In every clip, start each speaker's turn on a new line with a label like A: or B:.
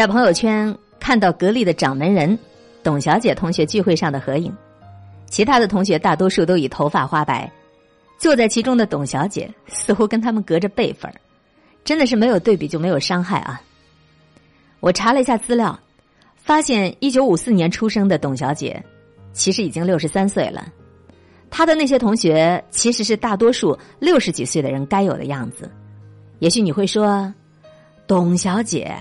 A: 在朋友圈看到格力的掌门人董小姐同学聚会上的合影，其他的同学大多数都已头发花白，坐在其中的董小姐似乎跟他们隔着辈分真的是没有对比就没有伤害啊！我查了一下资料，发现一九五四年出生的董小姐，其实已经六十三岁了。她的那些同学其实是大多数六十几岁的人该有的样子。也许你会说，董小姐，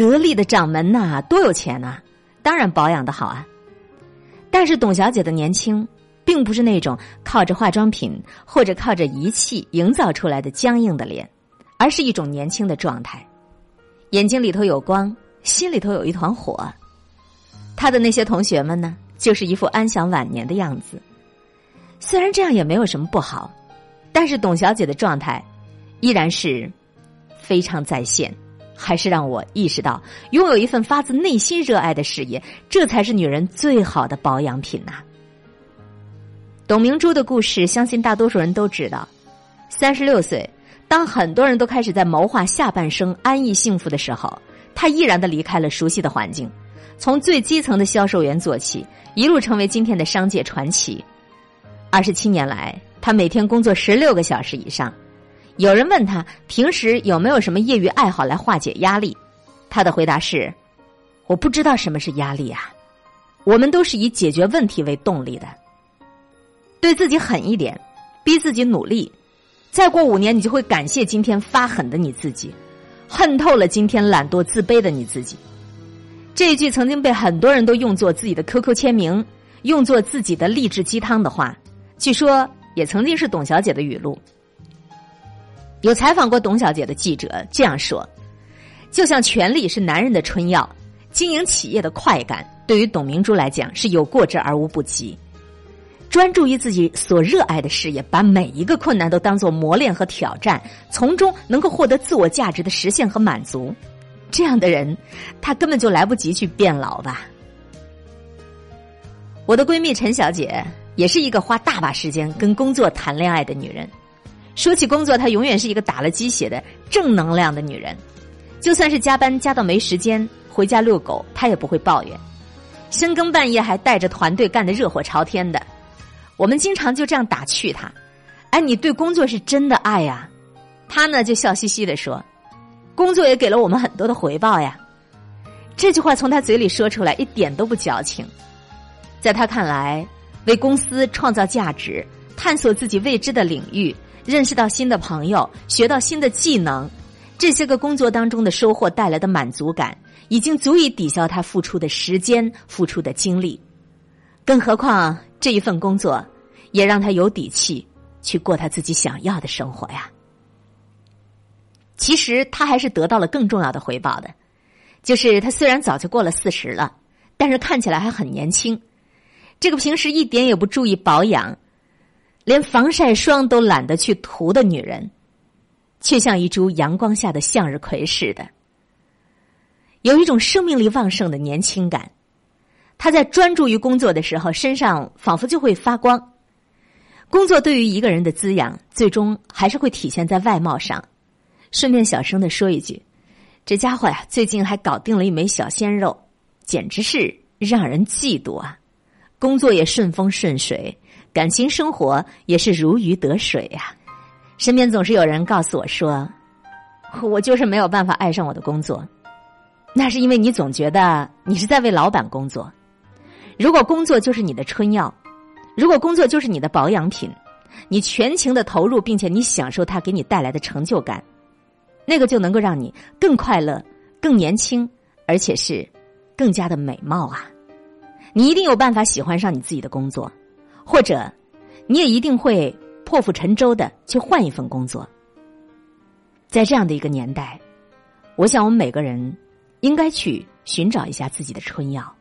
A: 格力的掌门呐，多有钱呐，当然保养的好啊。但是董小姐的年轻，并不是那种靠着化妆品或者靠着仪器营造出来的僵硬的脸，而是一种年轻的状态。眼睛里头有光，心里头有一团火。他的那些同学们呢，就是一副安享晚年的样子。虽然这样也没有什么不好，但是董小姐的状态依然是非常在线，还是让我意识到，拥有一份发自内心热爱的事业，这才是女人最好的保养品呐。董明珠的故事，相信大多数人都知道。三十六岁。当很多人都开始在谋划下半生安逸幸福的时候，她毅然的离开了熟悉的环境，从最基层的销售员做起，一路成为今天的商界传奇。二十七年来，他每天工作十六个小时以上。有人问他平时有没有什么业余爱好来化解压力，他的回答是：“我不知道什么是压力啊，我们都是以解决问题为动力的。对自己狠一点，逼自己努力。”再过五年，你就会感谢今天发狠的你自己，恨透了今天懒惰自卑的你自己。这一句曾经被很多人都用作自己的 QQ 签名，用作自己的励志鸡汤的话，据说也曾经是董小姐的语录。有采访过董小姐的记者这样说：“就像权力是男人的春药，经营企业的快感，对于董明珠来讲是有过之而无不及。”专注于自己所热爱的事业，把每一个困难都当做磨练和挑战，从中能够获得自我价值的实现和满足。这样的人，他根本就来不及去变老吧。我的闺蜜陈小姐也是一个花大把时间跟工作谈恋爱的女人。说起工作，她永远是一个打了鸡血的正能量的女人。就算是加班加到没时间回家遛狗，她也不会抱怨。深更半夜还带着团队干得热火朝天的。我们经常就这样打趣她，哎，你对工作是真的爱呀？她呢就笑嘻嘻的说，工作也给了我们很多的回报呀。这句话从她嘴里说出来一点都不矫情，在她看来，为公司创造价值、探索自己未知的领域、认识到新的朋友、学到新的技能，这些个工作当中的收获带来的满足感，已经足以抵消他付出的时间、付出的精力，更何况。这一份工作，也让他有底气去过他自己想要的生活呀。其实他还是得到了更重要的回报的，就是他虽然早就过了四十了，但是看起来还很年轻。这个平时一点也不注意保养，连防晒霜都懒得去涂的女人，却像一株阳光下的向日葵似的，有一种生命力旺盛的年轻感。他在专注于工作的时候，身上仿佛就会发光。工作对于一个人的滋养，最终还是会体现在外貌上。顺便小声的说一句，这家伙呀，最近还搞定了一枚小鲜肉，简直是让人嫉妒啊！工作也顺风顺水，感情生活也是如鱼得水呀。身边总是有人告诉我说，我就是没有办法爱上我的工作，那是因为你总觉得你是在为老板工作。如果工作就是你的春药，如果工作就是你的保养品，你全情的投入，并且你享受它给你带来的成就感，那个就能够让你更快乐、更年轻，而且是更加的美貌啊！你一定有办法喜欢上你自己的工作，或者你也一定会破釜沉舟的去换一份工作。在这样的一个年代，我想我们每个人应该去寻找一下自己的春药。